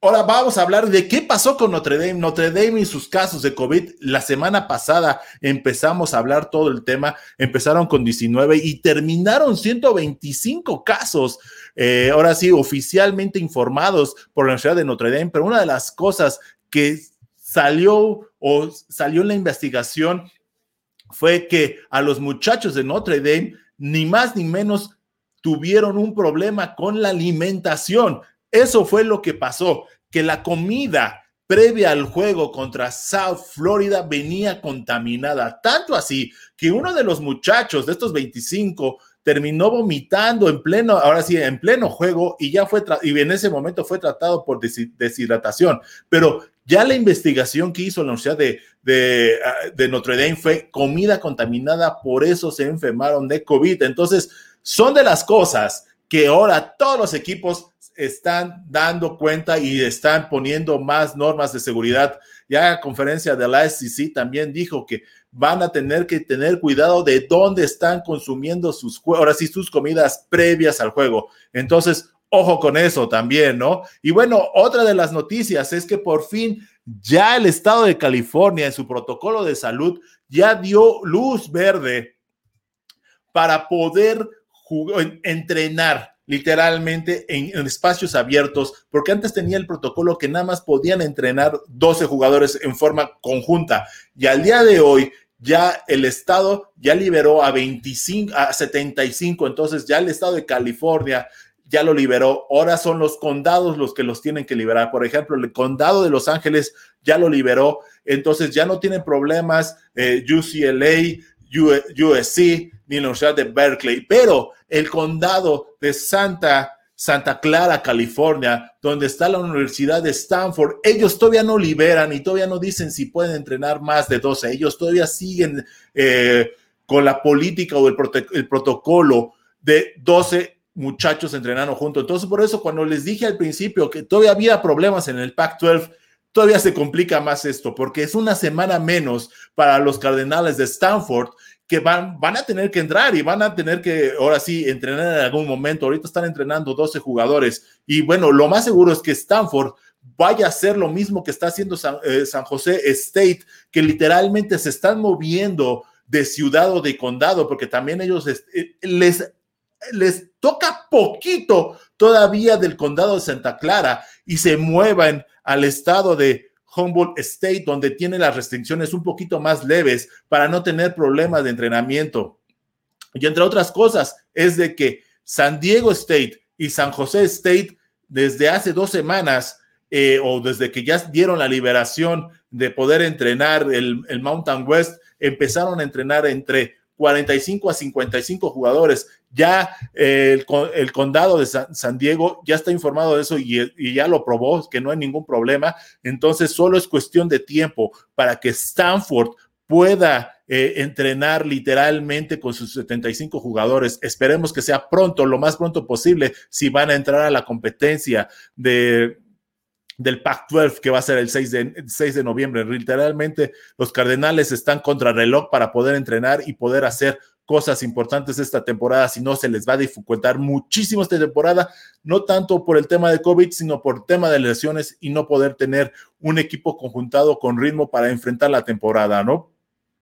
ahora vamos a hablar de qué pasó con Notre Dame. Notre Dame y sus casos de COVID. La semana pasada empezamos a hablar todo el tema. Empezaron con 19 y terminaron 125 casos. Eh, ahora sí, oficialmente informados por la Universidad de Notre Dame. Pero una de las cosas que salió o salió en la investigación fue que a los muchachos de Notre Dame, ni más ni menos, tuvieron un problema con la alimentación. Eso fue lo que pasó, que la comida previa al juego contra South Florida venía contaminada, tanto así que uno de los muchachos de estos 25 terminó vomitando en pleno, ahora sí, en pleno juego y ya fue, y en ese momento fue tratado por deshidratación. Pero ya la investigación que hizo la Universidad de, de, ah, de Notre Dame fue comida contaminada, por eso se enfermaron de COVID. Entonces, son de las cosas que ahora todos los equipos están dando cuenta y están poniendo más normas de seguridad. Ya la conferencia de la SEC también dijo que van a tener que tener cuidado de dónde están consumiendo sus, ahora sí, sus comidas previas al juego. Entonces, ojo con eso también, ¿no? Y bueno, otra de las noticias es que por fin ya el estado de California en su protocolo de salud ya dio luz verde para poder entrenar literalmente en, espacios abiertos, porque antes tenía el protocolo que nada más podían entrenar 12 jugadores en forma conjunta. Y al día de hoy, ya el estado ya liberó a 25, a 75, entonces ya el estado de California ya lo liberó. Ahora son los condados los que los tienen que liberar. Por ejemplo, el condado de Los Ángeles ya lo liberó, entonces ya no tienen problemas eh, UCLA, USC, ni la Universidad de Berkeley, pero el condado de Santa, Santa Clara, California, donde está la Universidad de Stanford, ellos todavía no liberan y todavía no dicen si pueden entrenar más de 12. Ellos todavía siguen eh, con la política o el, el protocolo de 12 muchachos entrenando juntos. Entonces, por eso cuando les dije al principio que todavía había problemas en el Pac-12, todavía se complica más esto, porque es una semana menos para los Cardenales de Stanford que van, van a tener que entrar y van a tener que, ahora sí, entrenar en algún momento. Ahorita están entrenando 12 jugadores y bueno, lo más seguro es que Stanford vaya a hacer lo mismo que está haciendo San, eh, José State, que literalmente se están moviendo de ciudad o de condado, porque también ellos eh, les, les toca poquito todavía del condado de Santa Clara y se muevan al estado de Humboldt State, donde tiene las restricciones un poquito más leves para no tener problemas de entrenamiento. Y entre otras cosas, es de que San Diego State y San José State, desde hace dos semanas, eh, o desde que ya dieron la liberación de poder entrenar el Mountain West, empezaron a entrenar entre 45 a 55 jugadores. Ya eh, el, condado de San, Diego ya está informado de eso y, ya lo probó, que no hay ningún problema. Entonces solo es cuestión de tiempo para que Stanford pueda eh, entrenar literalmente con sus 75 jugadores. Esperemos que sea pronto, lo más pronto posible, si van a entrar a la competencia de, del Pac-12 que va a ser el 6 de, 6 de noviembre. Literalmente los Cardenales están contra reloj para poder entrenar y poder hacer cosas importantes esta temporada, si no se les va a dificultar muchísimo esta temporada, no tanto por el tema de COVID, sino por el tema de lesiones y no poder tener un equipo conjuntado con ritmo para enfrentar la temporada, ¿no?